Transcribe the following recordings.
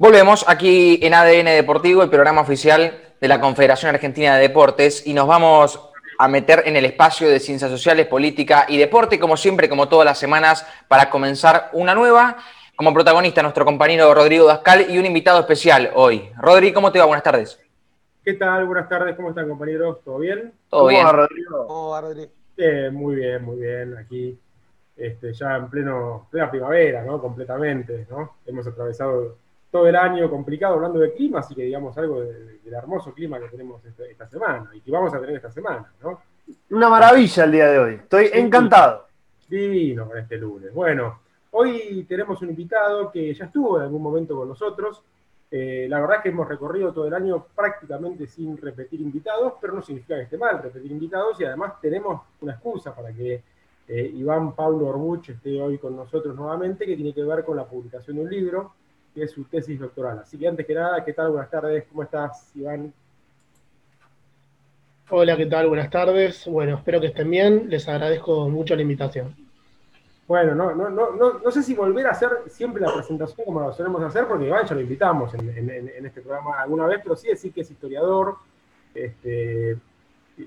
Volvemos aquí en ADN Deportivo, el programa oficial de la Confederación Argentina de Deportes, y nos vamos a meter en el espacio de ciencias sociales, política y deporte, como siempre, como todas las semanas, para comenzar una nueva. Como protagonista, nuestro compañero Rodrigo Dascal y un invitado especial hoy. Rodri, ¿cómo te va? Buenas tardes. ¿Qué tal? Buenas tardes, ¿cómo están compañeros? ¿Todo bien? Todo bien. Va, Rodrigo? ¿Cómo va, Rodrigo? muy bien, muy bien. Aquí este, ya en pleno, plena primavera, ¿no? Completamente, ¿no? Hemos atravesado todo el año complicado hablando de clima, así que digamos algo del hermoso clima que tenemos esta, semana y que vamos a tener esta semana, ¿no? Una maravilla el día de hoy, estoy encantado. Divino con este lunes. Bueno, hoy tenemos un invitado que ya estuvo en algún momento con nosotros. Eh, la verdad es que hemos recorrido todo el año prácticamente sin repetir invitados, pero no significa que esté mal repetir invitados y además tenemos una excusa para que eh, Iván Pablo Orbuch esté hoy con nosotros nuevamente, que tiene que ver con la publicación de un libro que es su tesis doctoral. Así que antes que nada, ¿qué tal? Buenas tardes, ¿cómo estás, Iván? Hola, ¿qué tal? Buenas tardes. Bueno, espero que estén bien. Les agradezco mucho la invitación. Bueno, no, no, no, no, sé si volver a hacer siempre la presentación como lo solemos hacer, porque Iván ya lo invitamos en, en este programa alguna vez, pero sí decir que es historiador, este,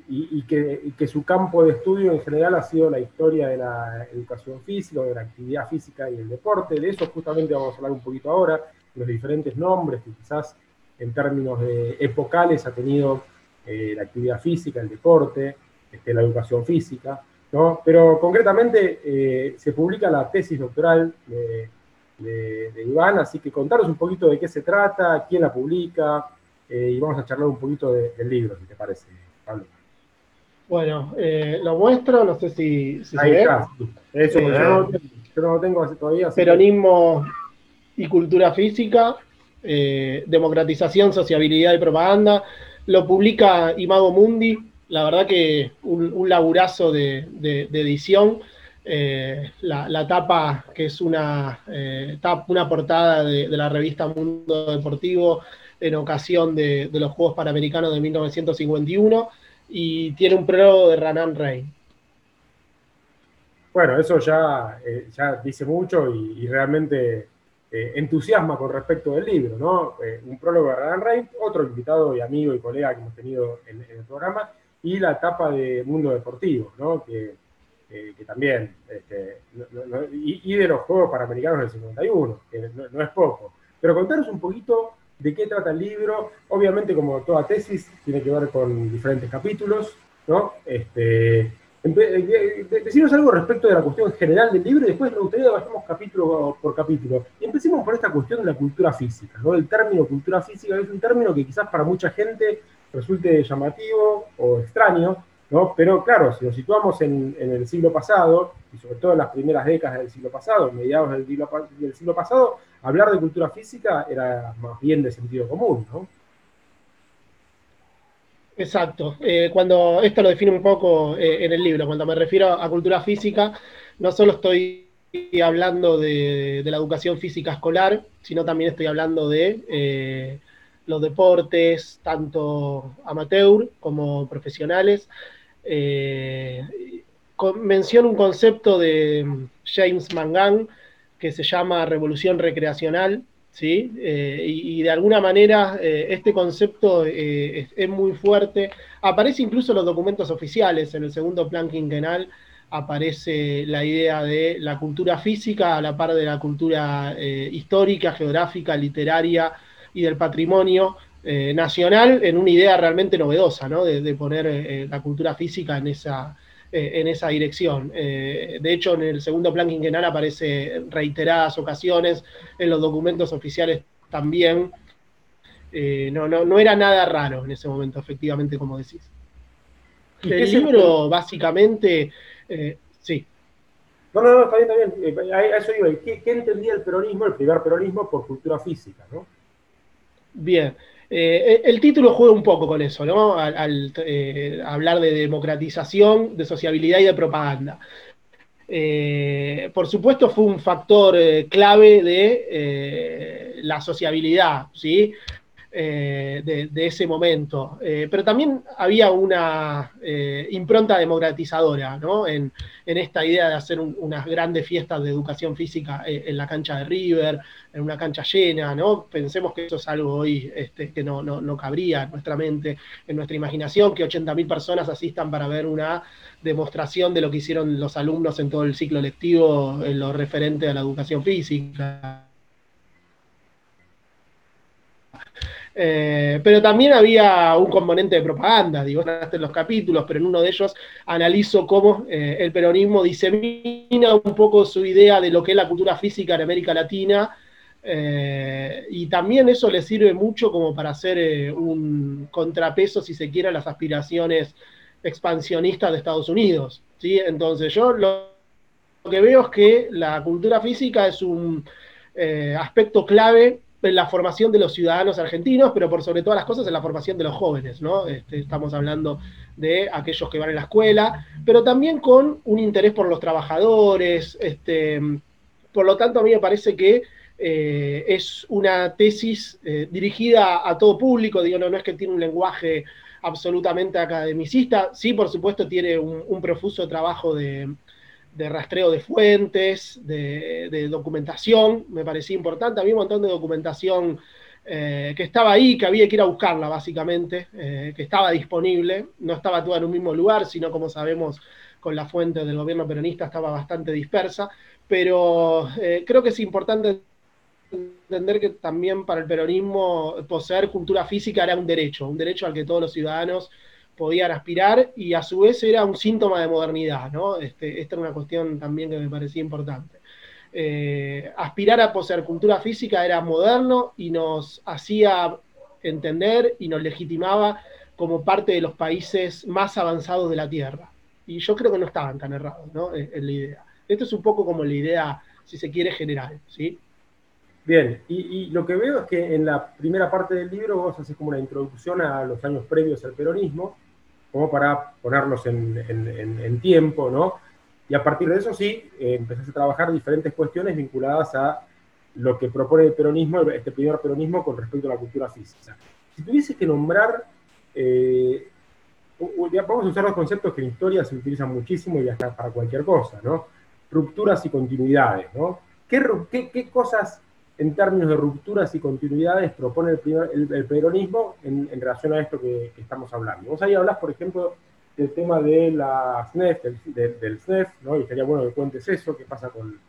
y, que, su campo de estudio en general ha sido la historia de la educación física, de la actividad física y el deporte. De eso justamente vamos a hablar un poquito ahora, los diferentes nombres que quizás en términos de epocales ha tenido eh, la actividad física, el deporte, este, la educación física. ¿no? Pero concretamente eh, se publica la tesis doctoral de, Iván, así que contaros un poquito de qué se trata, quién la publica, eh, y vamos a charlar un poquito del libro, si te parece. Bueno, eh, lo muestro, no sé si, se ve. Eso, yo, no, lo tengo todavía. peronismo y cultura física, eh, democratización, sociabilidad y propaganda. Lo publica Imago Mundi, la verdad que un, laburazo de, edición. Eh, la, tapa, que es una, una portada de, de, la revista Mundo Deportivo en ocasión de, los Juegos Panamericanos de 1951 y tiene un prólogo de Ranan Rey. Bueno, eso ya, eh, dice mucho y, realmente eh, entusiasma con respecto del libro, ¿no? Eh, un prólogo de Ranan Rey, otro invitado y amigo y colega que hemos tenido en, el programa, y la etapa de Mundo Deportivo, ¿no? Que, también, este, y, de los Juegos Panamericanos del 51, que no, es poco. Pero contaros un poquito ¿De qué trata el libro? Obviamente, como toda tesis, tiene que ver con diferentes capítulos, ¿no? Este, eh, decirnos algo respecto de la cuestión general del libro y después me gustaría que vayamos capítulo por capítulo. Y empecemos por esta cuestión de la cultura física, ¿no? El término cultura física es un término que quizás para mucha gente resulte llamativo o extraño, ¿no? Pero claro, si nos situamos en, el siglo pasado, y sobre todo en las primeras décadas del siglo pasado, mediados del siglo pasado, hablar de cultura física era más bien de sentido común, ¿no? Exacto. Eh, cuando esto lo define un poco eh, en el libro, cuando me refiero a cultura física, no solo estoy hablando de, la educación física escolar, sino también estoy hablando de eh, los deportes, tanto amateur como profesionales. menciono un concepto de James Mangan, que se llama revolución recreacional, ¿sí? Eh, y, de alguna manera eh, este concepto eh, es, muy fuerte. Aparece incluso en los documentos oficiales, en el segundo plan quinquenal aparece la idea de la cultura física a la par de la cultura histórica, geográfica, literaria y del patrimonio nacional en una idea realmente novedosa, ¿no? de poner la cultura física en esa eh, en esa dirección. Eh, de hecho, en el segundo plan quinquenal aparece reiteradas ocasiones, en los documentos oficiales también. Eh, no, no, no era nada raro en ese momento, efectivamente, como decís. El libro, básicamente, sí. No, no, no, está bien, está bien. A eso iba. ¿Qué, ¿Qué, entendía el peronismo, el primer peronismo, por cultura física, no? Bien. Eh, el título juega un poco con eso, ¿no? Al, eh, hablar de democratización, de sociabilidad y de propaganda. Eh, por supuesto, fue un factor clave de la sociabilidad, ¿sí? Eh, de, ese momento. Eh, pero también había una eh, impronta democratizadora en, esta idea de hacer unas grandes fiestas de educación física en, la cancha de River, en una cancha llena. ¿no? Pensemos que eso es algo hoy este, que no, no, cabría en nuestra mente, en nuestra imaginación, que 80.000 personas asistan para ver una demostración de lo que hicieron los alumnos en todo el ciclo lectivo en lo referente a la educación física. Eh, pero también había un componente de propaganda, digo, en los capítulos, pero en uno de ellos analizo cómo eh, el peronismo disemina un poco su idea de lo que es la cultura física en América Latina, eh, y también eso le sirve mucho como para hacer un contrapeso, si se quiere, a las aspiraciones expansionistas de Estados Unidos. ¿sí? Entonces yo lo que veo es que la cultura física es un aspecto clave en la formación de los ciudadanos argentinos, pero por sobre todas las cosas en la formación de los jóvenes, ¿no? Este, estamos hablando de aquellos que van a la escuela, pero también con un interés por los trabajadores, este, por lo tanto a mí me parece que eh, es una tesis eh, dirigida a todo público, digo, no, no es que tiene un lenguaje absolutamente academicista, sí, por supuesto tiene un profuso trabajo de, de rastreo de fuentes, de, documentación, me parecía importante. Había un montón de documentación eh, que estaba ahí, que había que ir a buscarla básicamente, eh, que estaba disponible, no estaba toda en un mismo lugar, sino como sabemos con la fuente del gobierno peronista estaba bastante dispersa, pero eh, creo que es importante entender que también para el peronismo poseer cultura física era un derecho, un derecho al que todos los ciudadanos podían aspirar y a su vez era un síntoma de modernidad, ¿no? Este, esta era una cuestión también que me parecía importante. Eh, aspirar a poseer cultura física era moderno y nos hacía entender y nos legitimaba como parte de los países más avanzados de la Tierra. Y yo creo que no estaban tan errados, ¿no? En, la idea. Esto es un poco como la idea, si se quiere, general, ¿sí? Bien, y, y, lo que veo es que en la primera parte del libro vos haces como una introducción a los años previos al peronismo, como para ponerlos en, tiempo, ¿no? Y a partir de eso sí, eh, empezás a trabajar diferentes cuestiones vinculadas a lo que propone el peronismo, este primer peronismo con respecto a la cultura física. Si tuvieses que nombrar, eh, vamos a usar los conceptos que en historia se utilizan muchísimo y hasta para cualquier cosa, ¿no? Rupturas y continuidades, ¿no? ¿Qué, qué cosas en términos de rupturas y continuidades propone el, peronismo en, relación a esto que, estamos hablando. Vos ahí hablas, por ejemplo, del tema de la SNEF, del, SNEF, ¿no? y estaría bueno que cuentes eso, qué pasa con,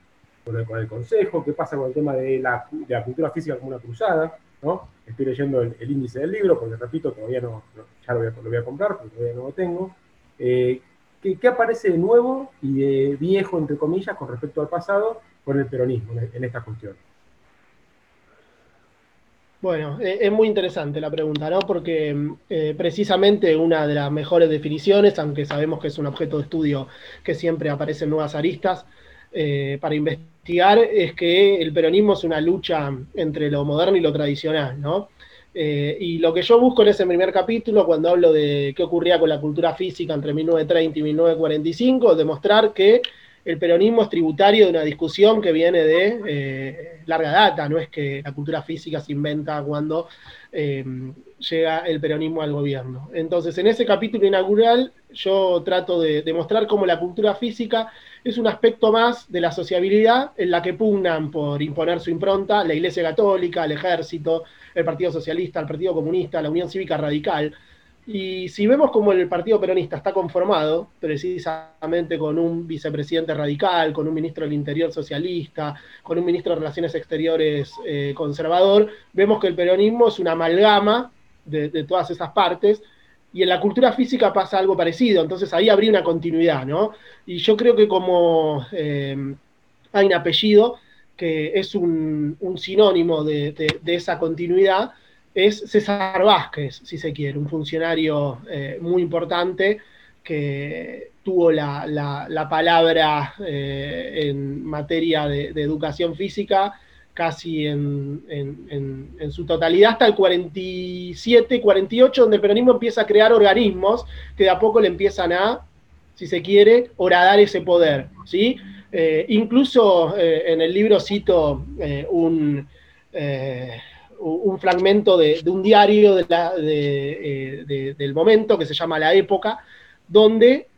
el, Consejo, qué pasa con el tema de la, cultura física como una cruzada, ¿no? Estoy leyendo el, índice del libro, porque repito, todavía no, ya lo voy, a, comprar, porque todavía no lo tengo. Eh, ¿qué, ¿qué, aparece de nuevo y de viejo, entre comillas, con respecto al pasado con el peronismo en esta cuestión? Bueno, eh, es muy interesante la pregunta, ¿no? Porque eh, precisamente una de las mejores definiciones, aunque sabemos que es un objeto de estudio que siempre aparecen nuevas aristas eh, para investigar, es que el peronismo es una lucha entre lo moderno y lo tradicional, ¿no? y lo que yo busco en ese primer capítulo, cuando hablo de qué ocurría con la cultura física entre 1930 y 1945, es demostrar que el peronismo es tributario de una discusión que viene de eh, larga data, no es que la cultura física se inventa cuando eh, llega el peronismo al gobierno. Entonces, en ese capítulo inaugural yo trato de demostrar cómo la cultura física es un aspecto más de la sociabilidad en la que pugnan por imponer su impronta la Iglesia Católica, el Ejército, el Partido Socialista, el Partido Comunista, la Unión Cívica Radical, y si vemos cómo el Partido Peronista está conformado, precisamente con un vicepresidente radical, con un ministro del Interior socialista, con un ministro de Relaciones Exteriores eh, conservador, vemos que el peronismo es una amalgama de, todas esas partes, y en la cultura física pasa algo parecido, entonces ahí habría una continuidad, ¿no? Y yo creo que como eh, hay un apellido que es un, sinónimo de esa continuidad, es César Vázquez, si se quiere, un funcionario eh, muy importante que tuvo la, palabra eh, en materia de, educación física casi en, su totalidad hasta el 47, 48, donde el peronismo empieza a crear organismos que de a poco le empiezan a, si se quiere, horadar ese poder. ¿sí? Eh, incluso en el libro cito un un fragmento de, un diario de del momento que se llama La Época, donde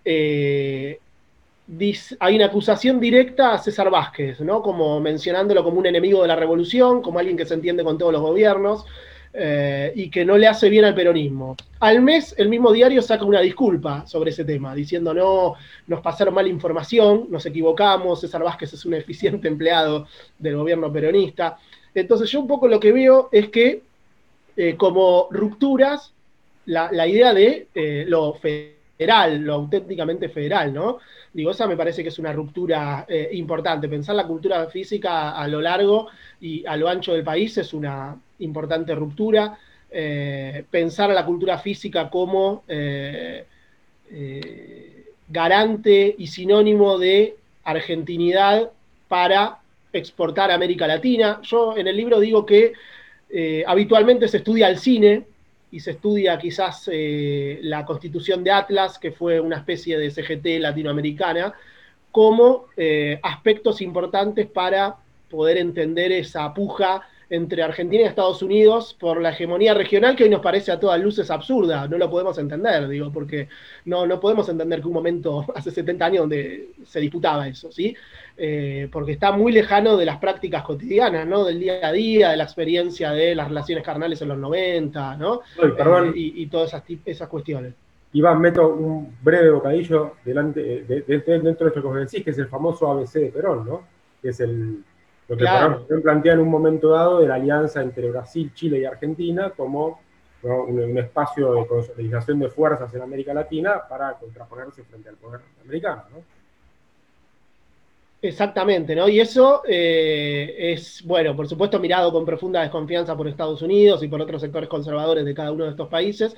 hay una acusación directa a César Vázquez, ¿no? Como mencionándolo como un enemigo de la revolución, como alguien que se entiende con todos los gobiernos eh, y que no le hace bien al peronismo. Al mes, el mismo diario saca una disculpa sobre ese tema, diciendo no, nos pasaron mala información, nos equivocamos, César Vázquez es un eficiente empleado del gobierno peronista. Entonces yo un poco lo que veo es que eh, como rupturas, la, idea de eh, lo federal, lo auténticamente federal, ¿no? Digo, esa me parece que es una ruptura eh, importante. Pensar la cultura física a lo largo y a lo ancho del país es una importante ruptura. Pensar a la cultura física como garante y sinónimo de argentinidad para exportar a América Latina. Yo en el libro digo que habitualmente se estudia el cine y se estudia quizás eh, la constitución de Atlas, que fue una especie de CGT latinoamericana, como eh, aspectos importantes para poder entender esa puja entre Argentina y Estados Unidos por la hegemonía regional que hoy nos parece a todas luces absurda, no lo podemos entender, digo, porque no, no podemos entender que un momento hace 70 años donde se disputaba eso, ¿sí? Eh, porque está muy lejano de las prácticas cotidianas, ¿no? Del día a día, de la experiencia de las relaciones carnales en los 90, ¿no? perdón. Eh, y, todas esas, esas cuestiones. Iván, meto un breve bocadillo delante, de, dentro de esto que vos decís, que es el famoso ABC de Perón, ¿no? Que es el, lo que Perón plantea en un momento dado de la alianza entre Brasil, Chile y Argentina como un, espacio de consolidación de fuerzas en América Latina para contraponerse frente al poder americano, ¿no? Exactamente, ¿no? Y eso eh, es, bueno, por supuesto mirado con profunda desconfianza por Estados Unidos y por otros sectores conservadores de cada uno de estos países,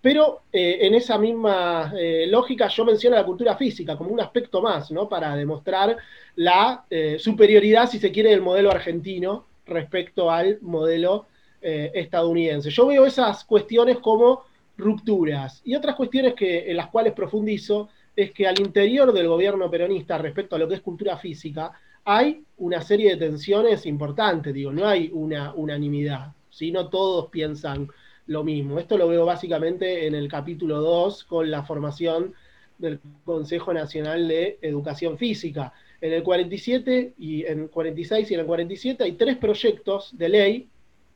pero eh, en esa misma eh, lógica yo menciono la cultura física como un aspecto más, ¿no? Para demostrar la superioridad, si se quiere, del modelo argentino respecto al modelo estadounidense. Yo veo esas cuestiones como rupturas y otras cuestiones que, en las cuales profundizo es que al interior del gobierno peronista respecto a lo que es cultura física, hay una serie de tensiones importantes, digo, no hay una unanimidad, si no todos piensan lo mismo. Esto lo veo básicamente en el capítulo 2 con la formación del Consejo Nacional de Educación Física. En el 47 y en 46 y en el 47 hay tres proyectos de ley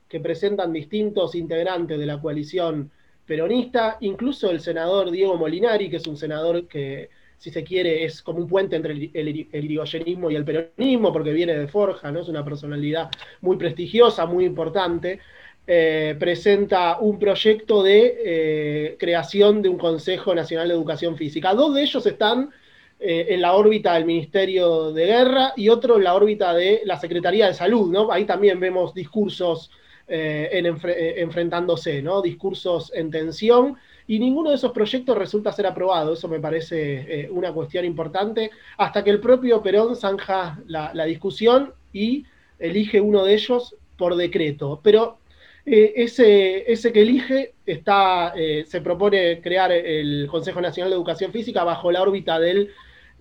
que presentan distintos integrantes de la coalición peronista, incluso el senador Diego Molinari, que es un senador que, si se quiere, es como un puente entre el, el, y el peronismo, porque viene de Forja, ¿no? Es una personalidad muy prestigiosa, muy importante. Eh, presenta un proyecto de eh, creación de un Consejo Nacional de Educación Física. Dos de ellos están eh, en la órbita del Ministerio de Guerra y otro en la órbita de la Secretaría de Salud, ¿no? Ahí también vemos discursos en enfrentándose, ¿no? Discursos en tensión. Y ninguno de esos proyectos resulta ser aprobado, eso me parece una cuestión importante, hasta que el propio Perón zanja la, discusión y elige uno de ellos por decreto. Pero ese, ese, que elige está, se propone crear el Consejo Nacional de Educación Física bajo la órbita del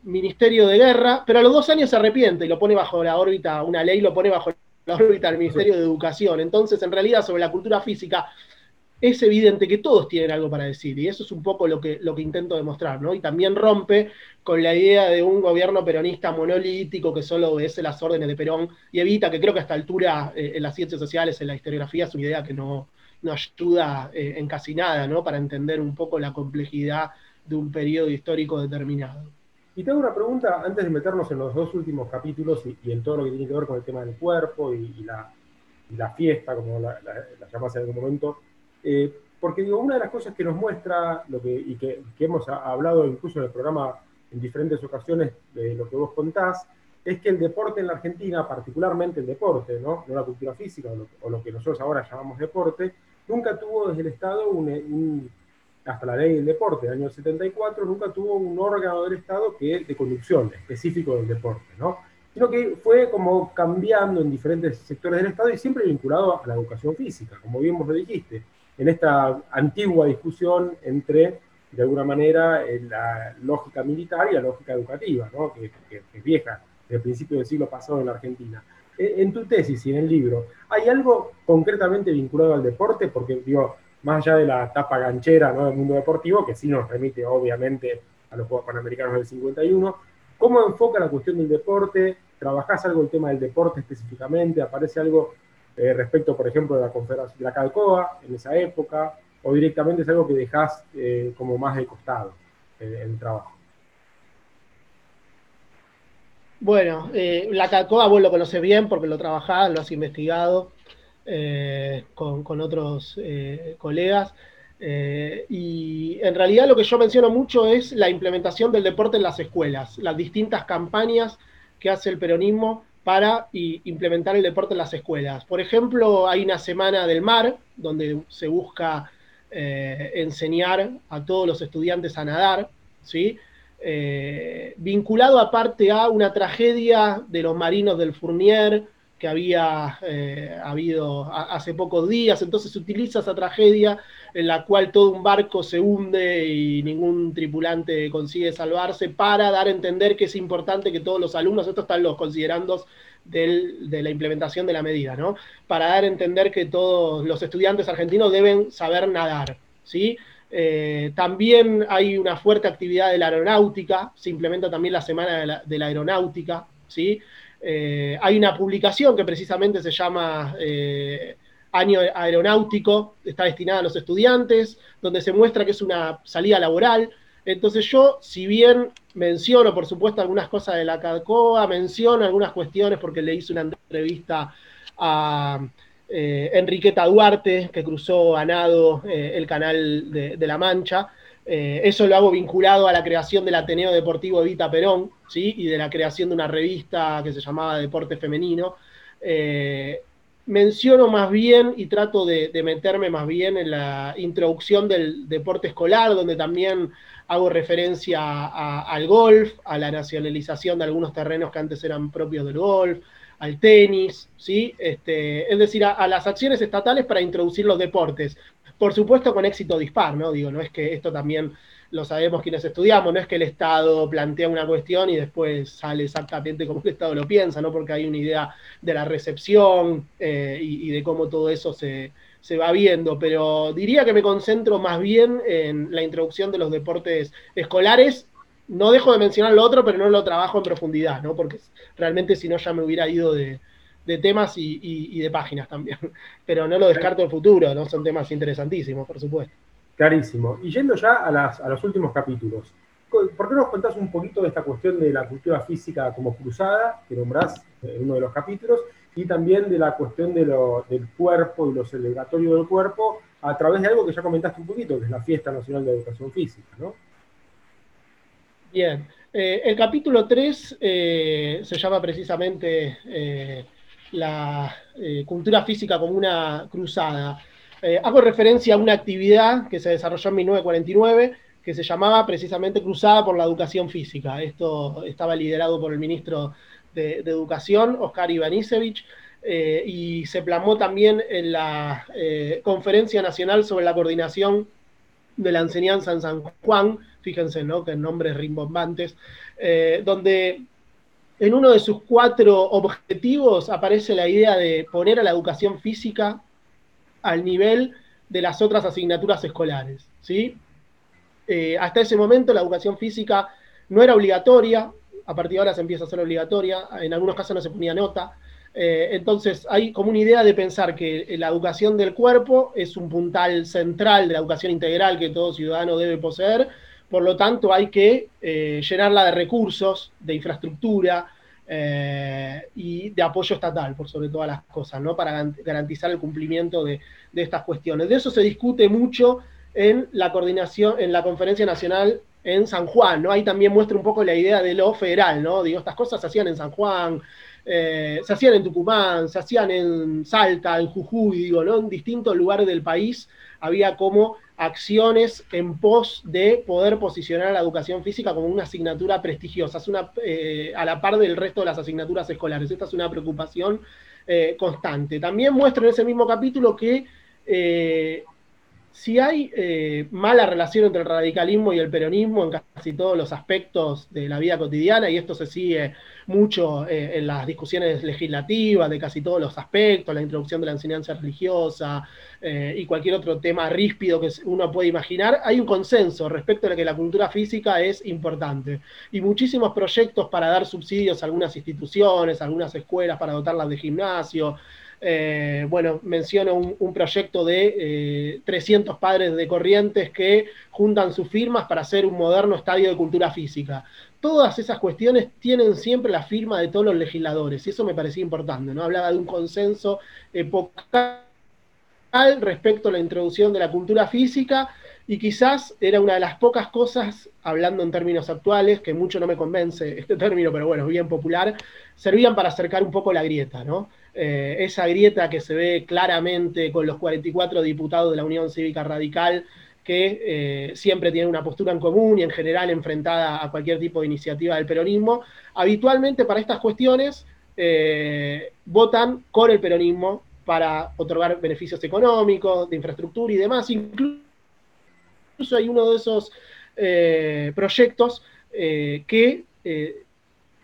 Ministerio de Guerra, pero a los dos años se arrepiente y lo pone bajo la órbita, una ley lo pone bajo la órbita del Ministerio de Educación. Entonces, en realidad, sobre la cultura física, es evidente que todos tienen algo para decir, y eso es un poco lo que, lo que intento demostrar, ¿no? Y también rompe con la idea de un gobierno peronista monolítico que solo obedece las órdenes de Perón y evita que creo que a esta altura eh, en las ciencias sociales, en la historiografía, es una idea que no, ayuda eh, en casi nada, ¿no? Para entender un poco la complejidad de un periodo histórico determinado. Y tengo una pregunta antes de meternos en los dos últimos capítulos y, en todo lo que tiene que ver con el tema del cuerpo y, la, fiesta, como la, la, llamas en algún momento. Eh, porque digo, una de las cosas que nos muestra lo que, y que, hemos hablado incluso en el programa en diferentes ocasiones de lo que vos contás, es que el deporte en la Argentina, particularmente el deporte, no, no la cultura física o lo, que nosotros ahora llamamos deporte, nunca tuvo desde el Estado un hasta la ley del deporte del año 74, nunca tuvo un órgano del Estado que de conducción específico del deporte, ¿no? Sino que fue como cambiando en diferentes sectores del Estado y siempre vinculado a la educación física, como bien vos lo dijiste, en esta antigua discusión entre, de alguna manera, eh, la lógica militar y la lógica educativa, ¿no? que, es vieja, desde el principio del siglo pasado en la Argentina. en tu tesis y en el libro, ¿hay algo concretamente vinculado al deporte? Porque, digo, más allá de la etapa ganchera del mundo deportivo, que sí nos remite obviamente a los Juegos Panamericanos del 51, ¿cómo enfoca la cuestión del deporte? ¿Trabajás algo el tema del deporte específicamente? ¿Aparece algo eh, respecto, por ejemplo, de la Confederación de la Calcoa en esa época? ¿O directamente es algo que dejás eh, como más de costado en el trabajo? Bueno, eh, la Calcoa vos lo conoces bien porque lo trabajás, lo has investigado. Eh, con, otros eh, colegas. Eh, y en realidad lo que yo menciono mucho es la implementación del deporte en las escuelas, las distintas campañas que hace el peronismo para implementar el deporte en las escuelas. Por ejemplo, hay una semana del mar donde se busca enseñar a todos los estudiantes a nadar, ¿sí? vinculado aparte a una tragedia de los marinos del Fournier, que había eh, habido hace pocos días, entonces se utiliza esa tragedia en la cual todo un barco se hunde y ningún tripulante consigue salvarse para dar a entender que es importante que todos los alumnos, esto están los considerandos de la implementación de la medida, ¿no? Para dar a entender que todos los estudiantes argentinos deben saber nadar, ¿sí? Eh, también hay una fuerte actividad de la aeronáutica, se implementa también la Semana de la, de la Aeronáutica, ¿sí? Eh, hay una publicación que precisamente se llama eh, Año Aeronáutico, está destinada a los estudiantes, donde se muestra que es una salida laboral. Entonces yo, si bien menciono, por supuesto, algunas cosas de la CADCOA, menciono algunas cuestiones porque le hice una entrevista a eh, Enriqueta Duarte, que cruzó a nado el canal de La Mancha, eh, eso lo hago vinculado a la creación del Ateneo Deportivo Evita Perón, ¿sí? y de la creación de una revista que se llamaba Deporte Femenino. Eh, menciono más bien y trato de, meterme más bien en la introducción del deporte escolar, donde también hago referencia al golf, a la nacionalización de algunos terrenos que antes eran propios del golf, al tenis, ¿sí? Este, es decir, a, las acciones estatales para introducir los deportes, por supuesto con éxito dispar, ¿no? Digo, no es que esto también lo sabemos quienes estudiamos, no es que el Estado plantea una cuestión y después sale exactamente como el Estado lo piensa, ¿no? Porque hay una idea de la recepción eh, y, de cómo todo eso se, va viendo, pero diría que me concentro más bien en la introducción de los deportes escolares. No dejo de mencionar lo otro, pero no lo trabajo en profundidad, ¿no? Porque realmente si no ya me hubiera ido de, de temas y, de páginas también. Pero no lo descarto el futuro, ¿no? Son temas interesantísimos, por supuesto. Clarísimo. Y yendo ya a, los últimos capítulos, ¿por qué nos contás un poquito de esta cuestión de la cultura física como cruzada, que nombrás en uno de los capítulos, y también de la cuestión de lo, del cuerpo y lo celebratorio del cuerpo a través de algo que ya comentaste un poquito, que es la Fiesta Nacional de Educación Física, ¿no? Bien. Eh, el capítulo 3 eh, se llama precisamente eh, la eh, cultura física como una cruzada. Eh, hago referencia a una actividad que se desarrolló en 1949 que se llamaba precisamente Cruzada por la Educación Física. Esto estaba liderado por el ministro de, Educación, Oscar Ivanisevich, eh, y se plasmó también en la Conferencia Nacional sobre la Coordinación de la Enseñanza en San Juan, fíjense, ¿no? Que nombres rimbombantes, donde en uno de sus cuatro objetivos aparece la idea de poner a la educación física al nivel de las otras asignaturas escolares. ¿sí? Eh, hasta ese momento la educación física no era obligatoria, a partir de ahora se empieza a ser obligatoria, en algunos casos no se ponía nota. Eh, entonces hay como una idea de pensar que la educación del cuerpo es un puntal central de la educación integral que todo ciudadano debe poseer, por lo tanto, hay que eh, llenarla de recursos, de infraestructura eh, y de apoyo estatal, por sobre todas las cosas, ¿no? Para garantizar el cumplimiento de, estas cuestiones. De eso se discute mucho en la coordinación, en la Conferencia Nacional en San Juan, ¿no? Ahí también muestra un poco la idea de lo federal, ¿no? Digo, estas cosas se hacían en San Juan, eh, se hacían en Tucumán, se hacían en Salta, en Jujuy, digo. En distintos lugares del país había como acciones en pos de poder posicionar a la educación física como una asignatura prestigiosa, eh, a la par del resto de las asignaturas escolares. Esta es una preocupación eh, constante. También muestro en ese mismo capítulo que si hay eh, mala relación entre el radicalismo y el peronismo en casi todos los aspectos de la vida cotidiana, y esto se sigue mucho eh, en las discusiones legislativas de casi todos los aspectos, la introducción de la enseñanza religiosa eh, y cualquier otro tema ríspido que uno puede imaginar, hay un consenso respecto de que la cultura física es importante. Y muchísimos proyectos para dar subsidios a algunas instituciones, a algunas escuelas para dotarlas de gimnasio, eh, bueno, menciono un, proyecto de 300 eh, padres de Corrientes que juntan sus firmas para hacer un moderno estadio de cultura física. Todas esas cuestiones tienen siempre la firma de todos los legisladores y eso me parecía importante, ¿no? Hablaba de un consenso epocal respecto a la introducción de la cultura física y quizás era una de las pocas cosas, hablando en términos actuales, que mucho no me convence este término, pero bueno, es bien popular, servían para acercar un poco la grieta, ¿no? Eh, esa grieta que se ve claramente con los 44 diputados de la Unión Cívica Radical, que eh, siempre tienen una postura en común y en general enfrentada a cualquier tipo de iniciativa del peronismo, habitualmente para estas cuestiones eh, votan con el peronismo para otorgar beneficios económicos, de infraestructura y demás. Incluso hay uno de esos proyectos que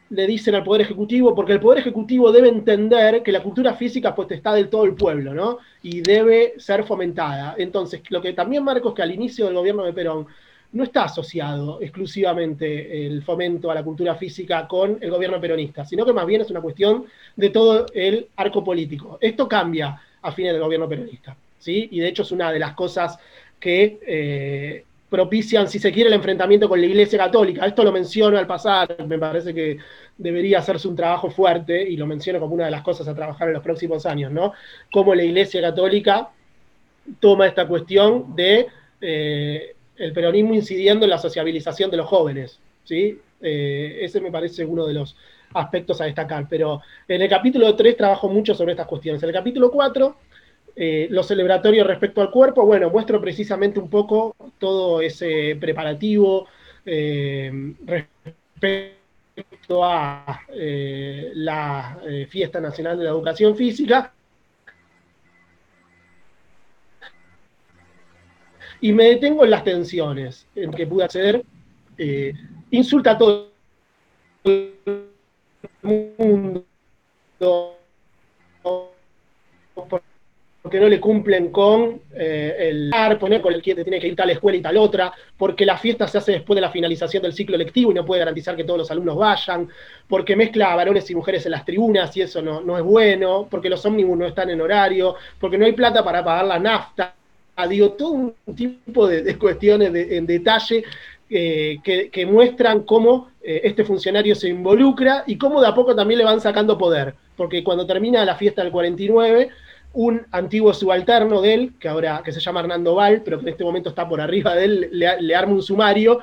le dicen al Poder Ejecutivo, porque el Poder Ejecutivo debe entender que la cultura física pues está del todo el pueblo, ¿no? Y debe ser fomentada. Entonces, lo que también marco es que al inicio del gobierno de Perón no está asociado exclusivamente el fomento a la cultura física con el gobierno peronista, sino que más bien es una cuestión de todo el arco político. Esto cambia a fines del gobierno peronista, ¿sí? Y de hecho es una de las cosas que eh, propician, si se quiere, el enfrentamiento con la Iglesia Católica. Esto lo menciono al pasar, me parece que debería hacerse un trabajo fuerte y lo menciono como una de las cosas a trabajar en los próximos años, ¿no? Cómo la Iglesia Católica toma esta cuestión de eh, el peronismo incidiendo en la sociabilización de los jóvenes, ¿sí? Eh, ese me parece uno de los aspectos a destacar, pero en el capítulo 3 trabajo mucho sobre estas cuestiones. En el capítulo 4 eh, lo celebratorio respecto al cuerpo, bueno, muestro precisamente un poco todo ese preparativo eh, respecto a eh, la Fiesta Nacional de la Educación Física. Y me detengo en las tensiones en que pude acceder. insulta a todo el mundo porque no le cumplen con eh, el poner con el que tiene que ir tal escuela y tal otra, porque la fiesta se hace después de la finalización del ciclo lectivo y no puede garantizar que todos los alumnos vayan, porque mezcla varones y mujeres en las tribunas y eso no, es bueno, porque los ómnibus no están en horario, porque no hay plata para pagar la nafta, digo, todo un tipo de, cuestiones en detalle eh, que, muestran cómo eh, este funcionario se involucra y cómo de a poco también le van sacando poder, porque cuando termina la fiesta del 49, un antiguo subalterno de él, que ahora que se llama Hernando Val, pero que en este momento está por arriba de él, le, arma un sumario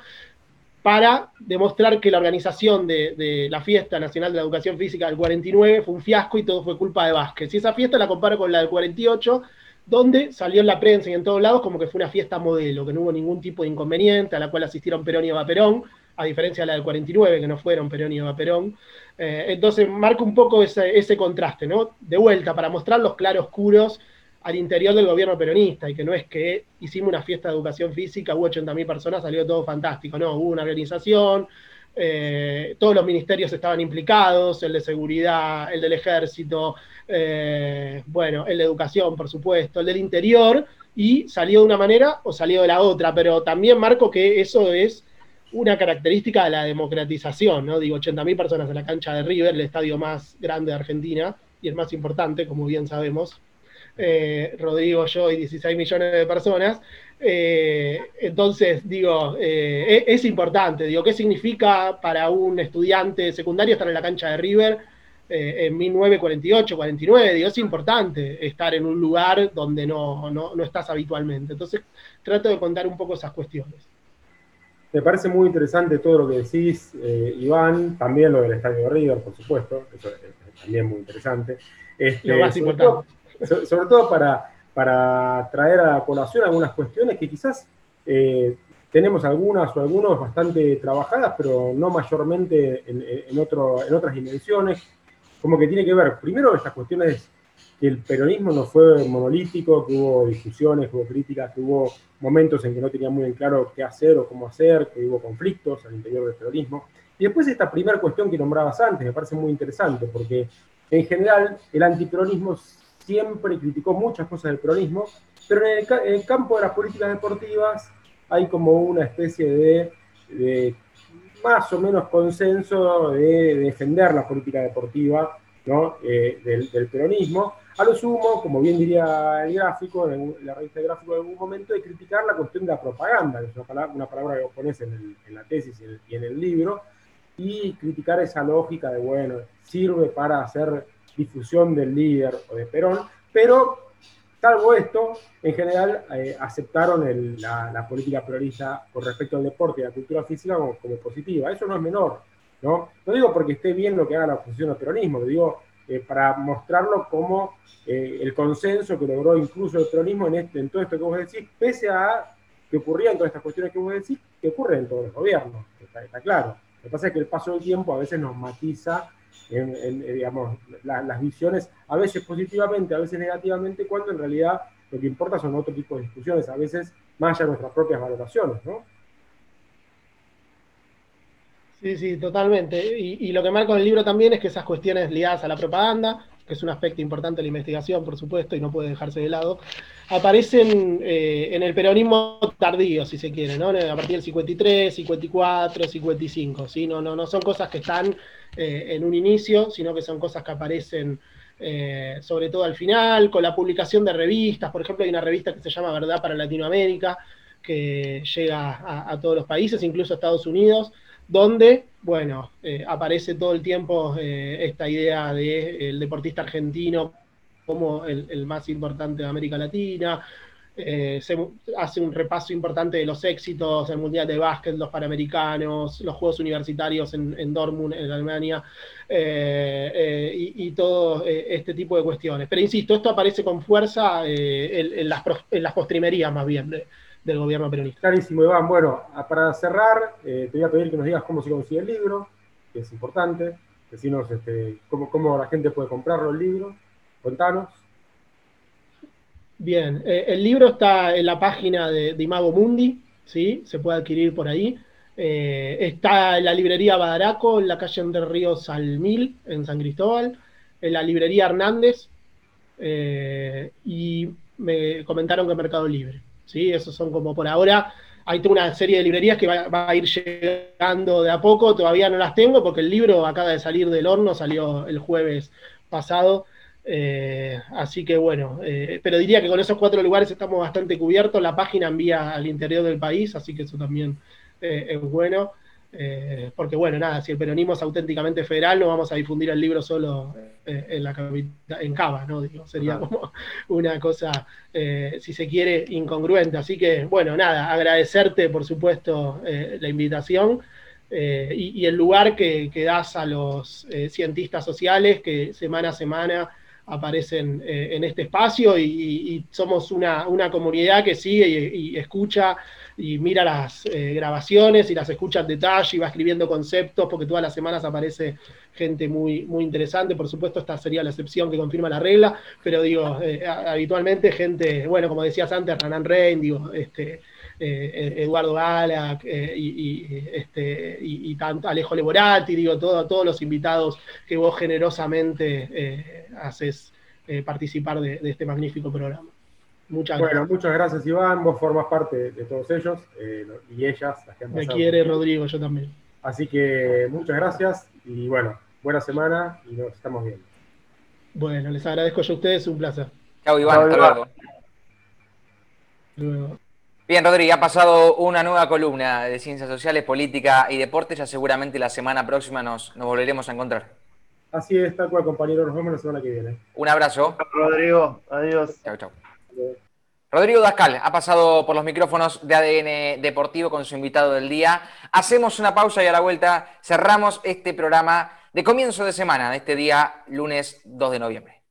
para demostrar que la organización de, la Fiesta Nacional de la Educación Física del 49 fue un fiasco y todo fue culpa de Vázquez. Y esa fiesta la comparo con la del 48, donde salió en la prensa y en todos lados como que fue una fiesta modelo, que no hubo ningún tipo de inconveniente, a la cual asistieron Perón y Eva Perón, a diferencia de la del 49, que no fueron Perón y Eva Perón. Eh, entonces marca un poco ese, contraste, ¿no? De vuelta, para mostrar los claroscuros al interior del gobierno peronista, y que no es que hicimos una fiesta de educación física, hubo 80.000 personas, salió todo fantástico, no, hubo una organización, eh, todos los ministerios estaban implicados, el de seguridad, el del ejército, eh, bueno, el de educación, por supuesto, el del interior, y salió de una manera o salió de la otra, pero también marco que eso es una característica de la democratización, ¿no? Digo, 80.000 personas en la cancha de River, el estadio más grande de Argentina y el más importante, como bien sabemos. Eh, Rodrigo, yo y 16 millones de personas. Eh, entonces, digo, eh, e-, es, importante. Digo, ¿qué significa para un estudiante secundario estar en la cancha de River en 1948, 49? Digo, es importante estar en un lugar donde no, no estás habitualmente. Entonces, trato de contar un poco esas cuestiones. Me parece muy interesante todo lo que decís, eh, Iván, también lo del Estadio de River, por supuesto, eso es, también muy interesante. Este, lo más sobre importante. Todo, sobre todo para, para traer a colación algunas cuestiones que quizás eh, tenemos algunas o algunos bastante trabajadas, pero no mayormente en, en, otro, en otras dimensiones, como que tiene que ver, primero, estas cuestiones que el peronismo no fue monolítico, que hubo discusiones, que hubo críticas, que hubo momentos en que no tenía muy en claro qué hacer o cómo hacer, que hubo conflictos al interior del peronismo. Y después esta primera cuestión que nombrabas antes, me parece muy interesante, porque en general el antiperonismo siempre criticó muchas cosas del peronismo, pero en el, campo de las políticas deportivas hay como una especie de, más o menos consenso de defender la política deportiva. Eh, del, peronismo. A lo sumo, como bien diría el gráfico, en la revista de gráfico en algún momento, de criticar la cuestión de la propaganda, que es una palabra, que vos pones en, la tesis y en, el libro, y criticar esa lógica de, bueno, sirve para hacer difusión del líder o de Perón, pero salvo esto, en general eh, aceptaron la, política peronista con respecto al deporte y a la cultura física como, como positiva. Eso no es menor. ¿no? No digo porque esté bien lo que haga la oposición al peronismo, lo digo eh, para mostrarlo como eh, el consenso que logró incluso el peronismo en, este, en todo esto que vos decís, pese a que ocurrían todas estas cuestiones que vos decís, que ocurren en todos los gobiernos, está, claro. Lo que pasa es que el paso del tiempo a veces nos matiza en, digamos, las visiones, a veces positivamente, a veces negativamente, cuando en realidad lo que importa son otro tipo de discusiones, a veces más allá de nuestras propias valoraciones, ¿no? Sí, sí, totalmente. Y, lo que marco en el libro también es que esas cuestiones ligadas a la propaganda, que es un aspecto importante de la investigación, por supuesto, y no puede dejarse de lado, aparecen eh, en el peronismo tardío, si se quiere, ¿no? A partir del 53, 54, 55, ¿sí? No, no, no son cosas que están eh, en un inicio, sino que son cosas que aparecen eh, sobre todo al final, con la publicación de revistas, por ejemplo, hay una revista que se llama Verdad para Latinoamérica, que llega a, a todos los países, incluso a Estados Unidos, donde, bueno, eh, aparece todo el tiempo eh, esta idea del deportista argentino como el, más importante de América Latina. Eh, se hace un repaso importante de los éxitos, el Mundial de Básquet, los Panamericanos, los Juegos Universitarios en, Dortmund, en Alemania, y, todo este tipo de cuestiones. Pero insisto, esto aparece con fuerza en, las, en, las, postrimerías más bien del gobierno peronista. Clarísimo, Iván. Bueno, para cerrar, eh, te voy a pedir que nos digas cómo se consigue el libro, que es importante. Decinos este, cómo, cómo la gente puede comprarlo el libro. Contanos. Bien, eh, el libro está en la página de, Imago Mundi, ¿sí? se puede adquirir por ahí. Eh, está en la librería Badaraco, en la calle Entre Ríos al Mil, en San Cristóbal, en la librería Hernández, y me comentaron que Mercado Libre. ¿Sí? Esos son como por ahora. Hay una serie de librerías que va, a ir llegando de a poco, todavía no las tengo porque el libro acaba de salir del horno, salió el jueves pasado. Eh, así que bueno, eh, pero diría que con esos cuatro lugares estamos bastante cubiertos. La página envía al interior del país, así que eso también eh, es bueno. Eh, porque bueno, nada, si el peronismo es auténticamente federal, no vamos a difundir el libro solo eh, en la en Cava, ¿no? sería como una cosa, eh, si se quiere, incongruente. Así que, bueno, nada, agradecerte, por supuesto, la invitación y, el lugar que, das a los cientistas sociales que semana a semana aparecen en este espacio y, somos una, comunidad que sigue y escucha y mira las eh, grabaciones y las escucha en detalle y va escribiendo conceptos, porque todas las semanas aparece gente muy, muy interesante. Por supuesto, esta sería la excepción que confirma la regla, pero digo, eh, habitualmente gente, bueno, como decías antes, Ranan Rein, digo, este. Eh, Eduardo Gala y, este, y, tanto Alejo Leborati, digo, todo, todos los invitados que vos generosamente haces participar de este magnífico programa. Muchas bueno, muchas gracias Iván, vos formas parte de todos ellos eh, y ellas, las que han Me quiere Rodrigo, yo también. Así que muchas gracias y bueno, buena semana y nos estamos viendo. Bueno, les agradezco yo a ustedes, un placer. Chao Iván, hasta luego. Bien, Rodrigo, ha pasado una nueva columna de Ciencias Sociales, Política y Deportes. Ya seguramente la semana próxima nos, nos volveremos a encontrar. Así es, tal cual, compañero. Nos vemos la semana que viene. Un abrazo. Rodrigo. Adiós. Chao, chao. Rodrigo Dascal ha pasado por los micrófonos de ADN Deportivo con su invitado del día. Hacemos una pausa y a la vuelta cerramos este programa de comienzo de semana, de este día lunes 2 de noviembre.